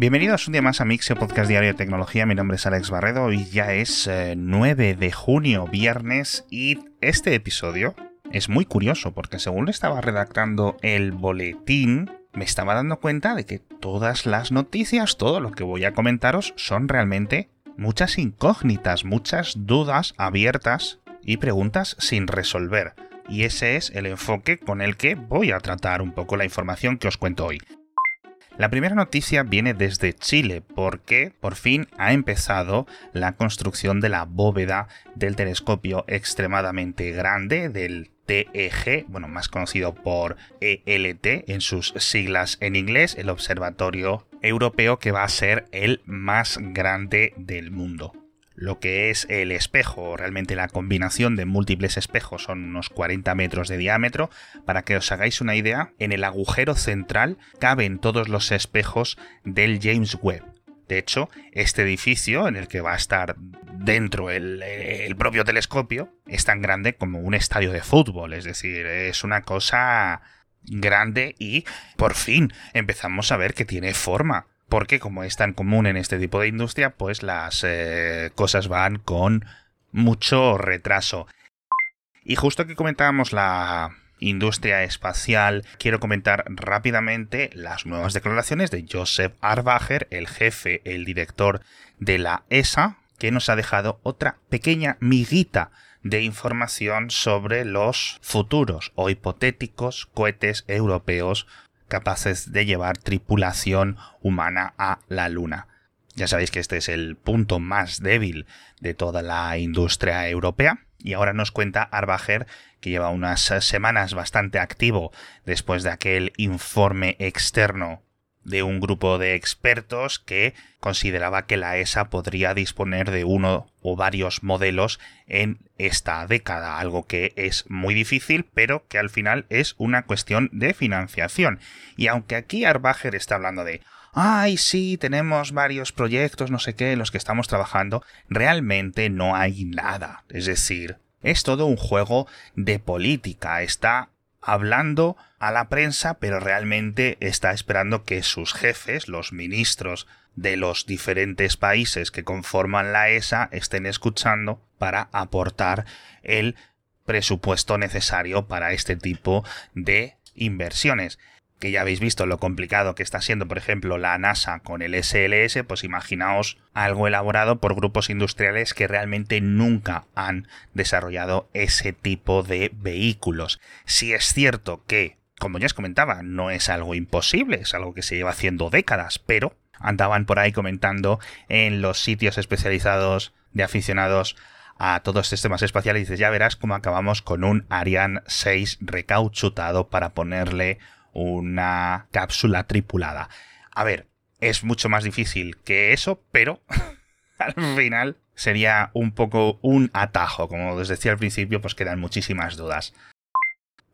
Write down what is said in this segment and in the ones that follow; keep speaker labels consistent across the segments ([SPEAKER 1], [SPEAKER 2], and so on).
[SPEAKER 1] Bienvenidos un día más a Mixio Podcast Diario de Tecnología. Mi nombre es Alex Barredo y ya es 9 de junio, viernes, y este episodio es muy curioso porque según estaba redactando el boletín, me estaba dando cuenta de que todas las noticias, todo lo que voy a comentaros, son realmente muchas incógnitas, muchas dudas abiertas y preguntas sin resolver. Y ese es el enfoque con el que voy a tratar un poco la información que os cuento hoy. La primera noticia viene desde Chile porque por fin ha empezado la construcción de la bóveda del telescopio extremadamente grande del TEG, bueno, más conocido por ELT en sus siglas en inglés, el Observatorio Europeo que va a ser el más grande del mundo lo que es el espejo, realmente la combinación de múltiples espejos son unos 40 metros de diámetro. Para que os hagáis una idea, en el agujero central caben todos los espejos del James Webb. De hecho, este edificio en el que va a estar dentro el, el, propio telescopio es tan grande como un estadio de fútbol, es decir, es una cosa grande y por fin empezamos a ver que tiene forma porque como es tan común en este tipo de industria, pues las eh, cosas van con mucho retraso. Y justo que comentábamos la industria espacial, quiero comentar rápidamente las nuevas declaraciones de Joseph Arbacher, el jefe, el director de la ESA, que nos ha dejado otra pequeña miguita de información sobre los futuros o hipotéticos cohetes europeos capaces de llevar tripulación humana a la Luna. Ya sabéis que este es el punto más débil de toda la industria europea. Y ahora nos cuenta Arbacher, que lleva unas semanas bastante activo después de aquel informe externo de un grupo de expertos que consideraba que la ESA podría disponer de uno o varios modelos en esta década, algo que es muy difícil, pero que al final es una cuestión de financiación. Y aunque aquí Arbacher está hablando de ay, sí, tenemos varios proyectos, no sé qué, en los que estamos trabajando, realmente no hay nada. Es decir, es todo un juego de política. Está hablando a la prensa, pero realmente está esperando que sus jefes, los ministros de los diferentes países que conforman la ESA, estén escuchando para aportar el presupuesto necesario para este tipo de inversiones que ya habéis visto lo complicado que está siendo, por ejemplo, la NASA con el SLS, pues imaginaos algo elaborado por grupos industriales que realmente nunca han desarrollado ese tipo de vehículos. Si es cierto que, como ya os comentaba, no es algo imposible, es algo que se lleva haciendo décadas, pero andaban por ahí comentando en los sitios especializados de aficionados a todos estos temas espaciales y dices, ya verás cómo acabamos con un Ariane 6 recauchutado para ponerle una cápsula tripulada. A ver, es mucho más difícil que eso, pero al final sería un poco un atajo. Como os decía al principio, pues quedan muchísimas dudas.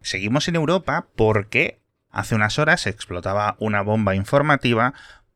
[SPEAKER 1] Seguimos en Europa porque hace unas horas explotaba una bomba informativa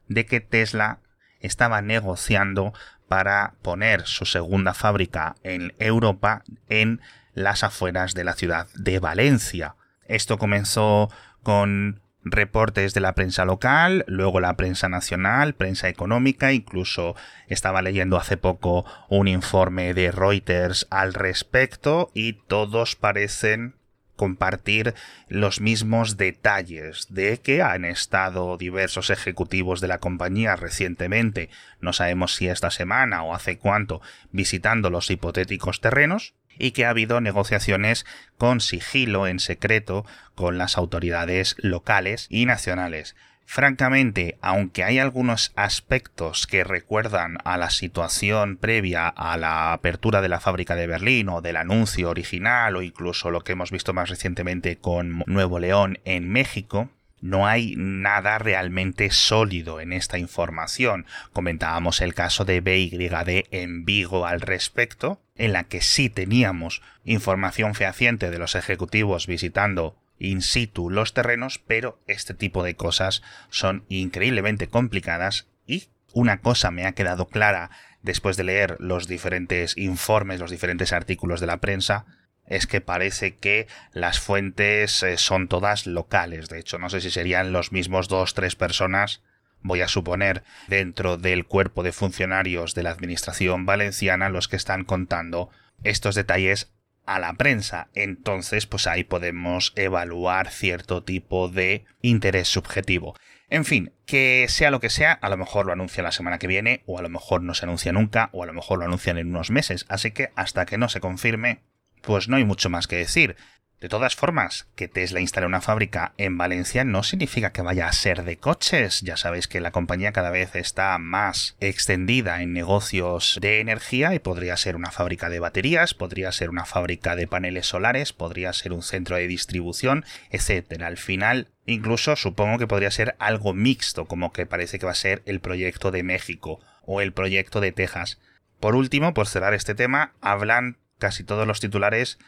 [SPEAKER 1] de que Tesla estaba negociando para poner su segunda fábrica en Europa en las afueras de la ciudad de Valencia. Esto comenzó con reportes de la prensa local, luego la prensa nacional, prensa económica, incluso estaba leyendo hace poco un informe de Reuters al respecto y todos parecen compartir los mismos detalles de que han estado diversos ejecutivos de la compañía recientemente, no sabemos si esta semana o hace cuánto, visitando los hipotéticos terrenos, y que ha habido negociaciones con sigilo en secreto con las autoridades locales y nacionales. Francamente, aunque hay algunos aspectos que recuerdan a la situación previa a la apertura de la fábrica de Berlín o del anuncio original o incluso lo que hemos visto más recientemente con Nuevo León en México, no hay nada realmente sólido en esta información. Comentábamos el caso de BYD en Vigo al respecto, en la que sí teníamos información fehaciente de los ejecutivos visitando in situ los terrenos, pero este tipo de cosas son increíblemente complicadas y una cosa me ha quedado clara después de leer los diferentes informes, los diferentes artículos de la prensa, es que parece que las fuentes eh, son todas locales. De hecho, no sé si serían los mismos dos, tres personas voy a suponer, dentro del cuerpo de funcionarios de la Administración valenciana los que están contando estos detalles a la prensa. Entonces, pues ahí podemos evaluar cierto tipo de interés subjetivo. En fin, que sea lo que sea, a lo mejor lo anuncian la semana que viene, o a lo mejor no se anuncia nunca, o a lo mejor lo anuncian en unos meses. Así que hasta que no se confirme, pues no hay mucho más que decir. De todas formas, que Tesla instale una fábrica en Valencia no significa que vaya a ser de coches. Ya sabéis que la compañía cada vez está más extendida en negocios de energía y podría ser una fábrica de baterías, podría ser una fábrica de paneles solares, podría ser un centro de distribución, etc. Al final, incluso supongo que podría ser algo mixto, como que parece que va a ser el proyecto de México o el proyecto de Texas. Por último, por cerrar este tema, hablan casi todos los titulares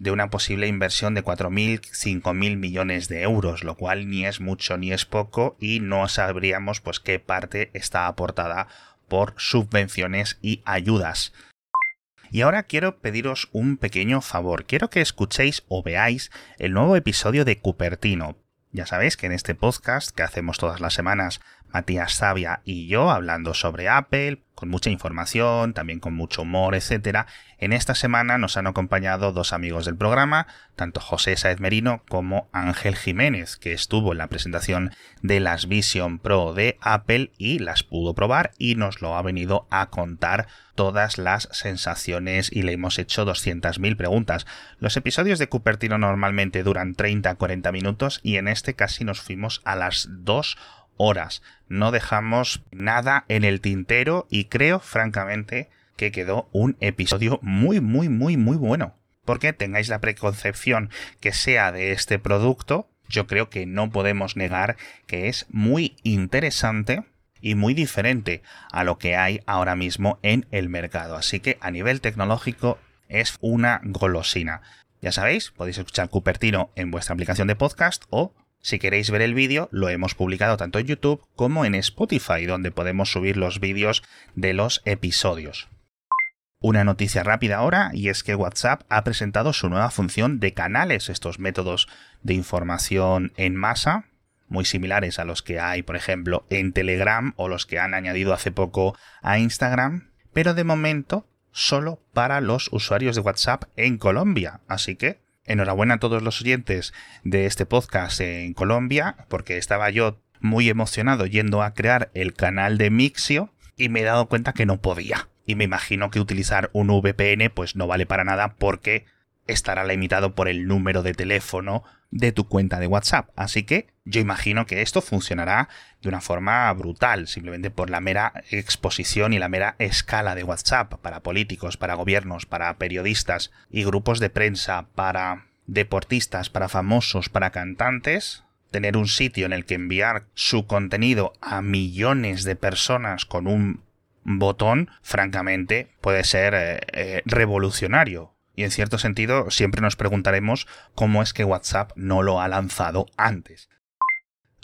[SPEAKER 1] de una posible inversión de 4.000, 5.000 millones de euros, lo cual ni es mucho ni es poco y no sabríamos pues qué parte está aportada por subvenciones y ayudas. Y ahora quiero pediros un pequeño favor. Quiero que escuchéis o veáis el nuevo episodio de Cupertino. Ya sabéis que en este podcast que hacemos todas las semanas Matías Zavia y yo hablando sobre Apple, con mucha información, también con mucho humor, etc. En esta semana nos han acompañado dos amigos del programa, tanto José Saez Merino como Ángel Jiménez, que estuvo en la presentación de las Vision Pro de Apple y las pudo probar y nos lo ha venido a contar todas las sensaciones y le hemos hecho 200.000 preguntas. Los episodios de Cupertino normalmente duran 30-40 minutos y en este casi nos fuimos a las 2 horas. No dejamos nada en el tintero y creo, francamente, que quedó un episodio muy, muy, muy, muy bueno. Porque tengáis la preconcepción que sea de este producto, yo creo que no podemos negar que es muy interesante y muy diferente a lo que hay ahora mismo en el mercado. Así que a nivel tecnológico es una golosina. Ya sabéis, podéis escuchar Cupertino en vuestra aplicación de podcast o si queréis ver el vídeo, lo hemos publicado tanto en YouTube como en Spotify, donde podemos subir los vídeos de los episodios. Una noticia rápida ahora, y es que WhatsApp ha presentado su nueva función de canales, estos métodos de información en masa, muy similares a los que hay, por ejemplo, en Telegram o los que han añadido hace poco a Instagram, pero de momento solo para los usuarios de WhatsApp en Colombia. Así que Enhorabuena a todos los oyentes de este podcast en Colombia, porque estaba yo muy emocionado yendo a crear el canal de Mixio y me he dado cuenta que no podía. Y me imagino que utilizar un VPN pues no vale para nada porque estará limitado por el número de teléfono de tu cuenta de WhatsApp. Así que yo imagino que esto funcionará de una forma brutal, simplemente por la mera exposición y la mera escala de WhatsApp para políticos, para gobiernos, para periodistas y grupos de prensa, para deportistas, para famosos, para cantantes. Tener un sitio en el que enviar su contenido a millones de personas con un botón, francamente, puede ser eh, eh, revolucionario. Y en cierto sentido, siempre nos preguntaremos cómo es que WhatsApp no lo ha lanzado antes.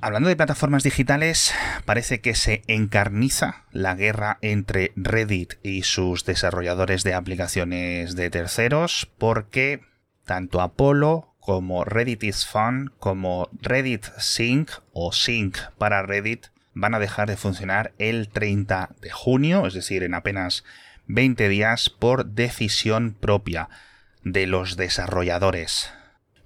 [SPEAKER 1] Hablando de plataformas digitales, parece que se encarniza la guerra entre Reddit y sus desarrolladores de aplicaciones de terceros, porque tanto Apollo como Reddit is Fun, como Reddit Sync o Sync para Reddit van a dejar de funcionar el 30 de junio, es decir, en apenas 20 días por decisión propia de los desarrolladores.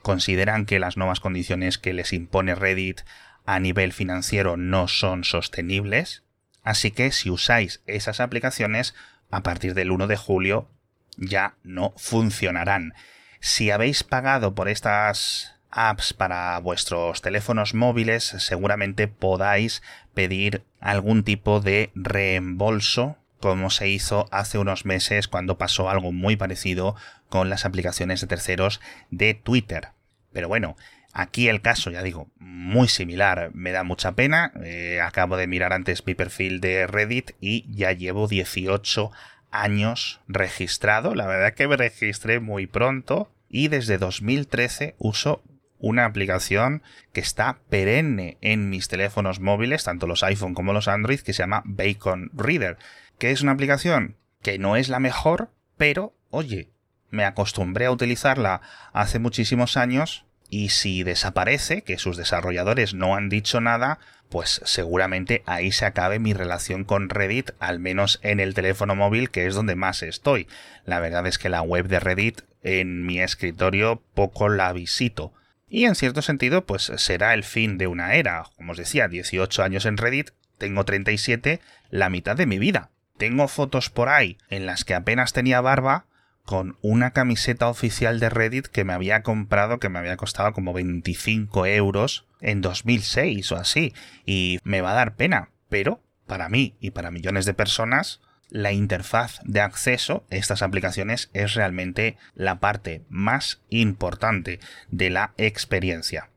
[SPEAKER 1] Consideran que las nuevas condiciones que les impone Reddit a nivel financiero no son sostenibles, así que si usáis esas aplicaciones, a partir del 1 de julio ya no funcionarán. Si habéis pagado por estas apps para vuestros teléfonos móviles, seguramente podáis pedir algún tipo de reembolso como se hizo hace unos meses cuando pasó algo muy parecido con las aplicaciones de terceros de Twitter. Pero bueno, aquí el caso, ya digo, muy similar, me da mucha pena. Eh, acabo de mirar antes mi perfil de Reddit y ya llevo 18 años registrado. La verdad que me registré muy pronto y desde 2013 uso una aplicación que está perenne en mis teléfonos móviles, tanto los iPhone como los Android, que se llama Bacon Reader que es una aplicación que no es la mejor, pero oye, me acostumbré a utilizarla hace muchísimos años y si desaparece, que sus desarrolladores no han dicho nada, pues seguramente ahí se acabe mi relación con Reddit, al menos en el teléfono móvil, que es donde más estoy. La verdad es que la web de Reddit en mi escritorio poco la visito. Y en cierto sentido, pues será el fin de una era. Como os decía, 18 años en Reddit, tengo 37, la mitad de mi vida. Tengo fotos por ahí en las que apenas tenía barba con una camiseta oficial de Reddit que me había comprado, que me había costado como 25 euros en 2006 o así. Y me va a dar pena. Pero, para mí y para millones de personas, la interfaz de acceso a estas aplicaciones es realmente la parte más importante de la experiencia.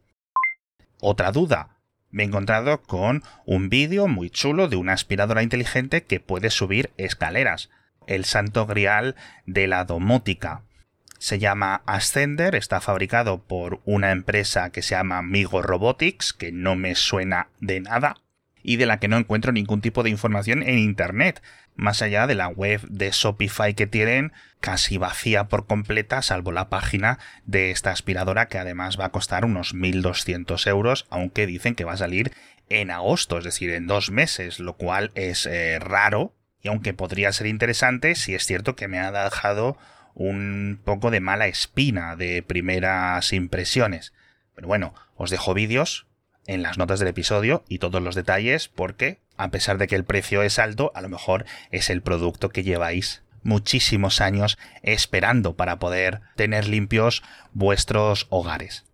[SPEAKER 1] Otra duda. Me he encontrado con un vídeo muy chulo de una aspiradora inteligente que puede subir escaleras el santo grial de la domótica. Se llama Ascender, está fabricado por una empresa que se llama Migo Robotics, que no me suena de nada, y de la que no encuentro ningún tipo de información en Internet, más allá de la web de Shopify que tienen, casi vacía por completa, salvo la página de esta aspiradora que además va a costar unos 1.200 euros, aunque dicen que va a salir en agosto, es decir, en dos meses, lo cual es eh, raro y aunque podría ser interesante, sí es cierto que me ha dejado un poco de mala espina de primeras impresiones. Pero bueno, os dejo vídeos en las notas del episodio y todos los detalles porque, a pesar de que el precio es alto, a lo mejor es el producto que lleváis muchísimos años esperando para poder tener limpios vuestros hogares.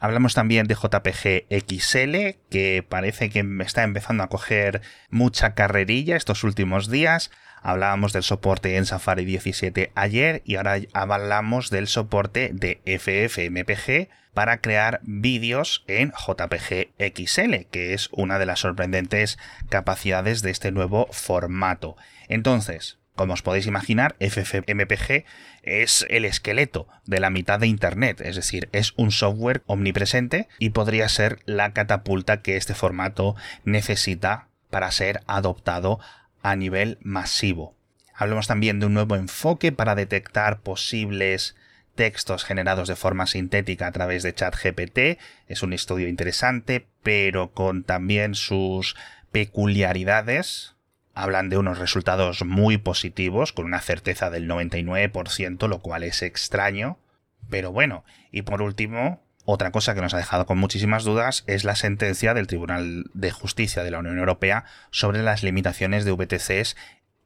[SPEAKER 1] Hablamos también de JPG XL, que parece que está empezando a coger mucha carrerilla estos últimos días. Hablábamos del soporte en Safari 17 ayer y ahora hablamos del soporte de FFmpeg para crear vídeos en JPG XL, que es una de las sorprendentes capacidades de este nuevo formato. Entonces, como os podéis imaginar, FFmpeg es el esqueleto de la mitad de Internet, es decir, es un software omnipresente y podría ser la catapulta que este formato necesita para ser adoptado a nivel masivo. Hablamos también de un nuevo enfoque para detectar posibles textos generados de forma sintética a través de ChatGPT. Es un estudio interesante, pero con también sus peculiaridades hablan de unos resultados muy positivos, con una certeza del 99%, lo cual es extraño. Pero bueno, y por último, otra cosa que nos ha dejado con muchísimas dudas es la sentencia del Tribunal de Justicia de la Unión Europea sobre las limitaciones de VTCs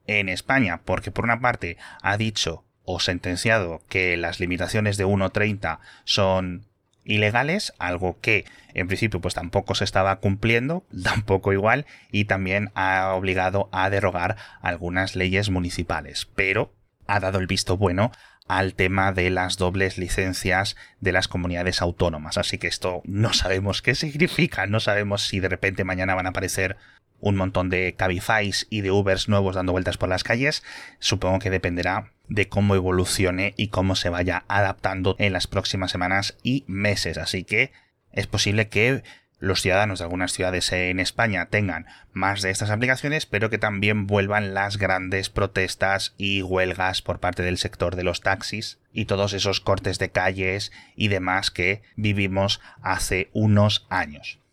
[SPEAKER 1] en España, porque por una parte ha dicho o sentenciado que las limitaciones de 1.30 son ilegales, algo que en principio pues tampoco se estaba cumpliendo, tampoco igual, y también ha obligado a derogar algunas leyes municipales, pero ha dado el visto bueno al tema de las dobles licencias de las comunidades autónomas. Así que esto no sabemos qué significa, no sabemos si de repente mañana van a aparecer un montón de Cabifys y de Ubers nuevos dando vueltas por las calles. Supongo que dependerá de cómo evolucione y cómo se vaya adaptando en las próximas semanas y meses. Así que es posible que los ciudadanos de algunas ciudades en España tengan más de estas aplicaciones, pero que también vuelvan las grandes protestas y huelgas por parte del sector de los taxis y todos esos cortes de calles y demás que vivimos hace unos años.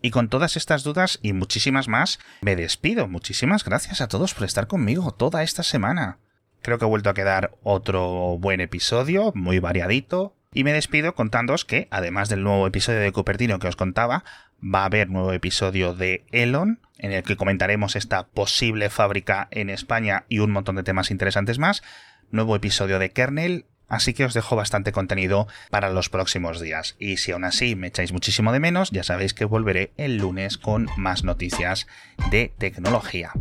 [SPEAKER 1] Y con todas estas dudas y muchísimas más, me despido. Muchísimas gracias a todos por estar conmigo toda esta semana. Creo que he vuelto a quedar otro buen episodio, muy variadito. Y me despido contándoos que, además del nuevo episodio de Cupertino que os contaba, va a haber nuevo episodio de Elon, en el que comentaremos esta posible fábrica en España y un montón de temas interesantes más. Nuevo episodio de Kernel, Así que os dejo bastante contenido para los próximos días. Y si aún así me echáis muchísimo de menos, ya sabéis que volveré el lunes con más noticias de tecnología.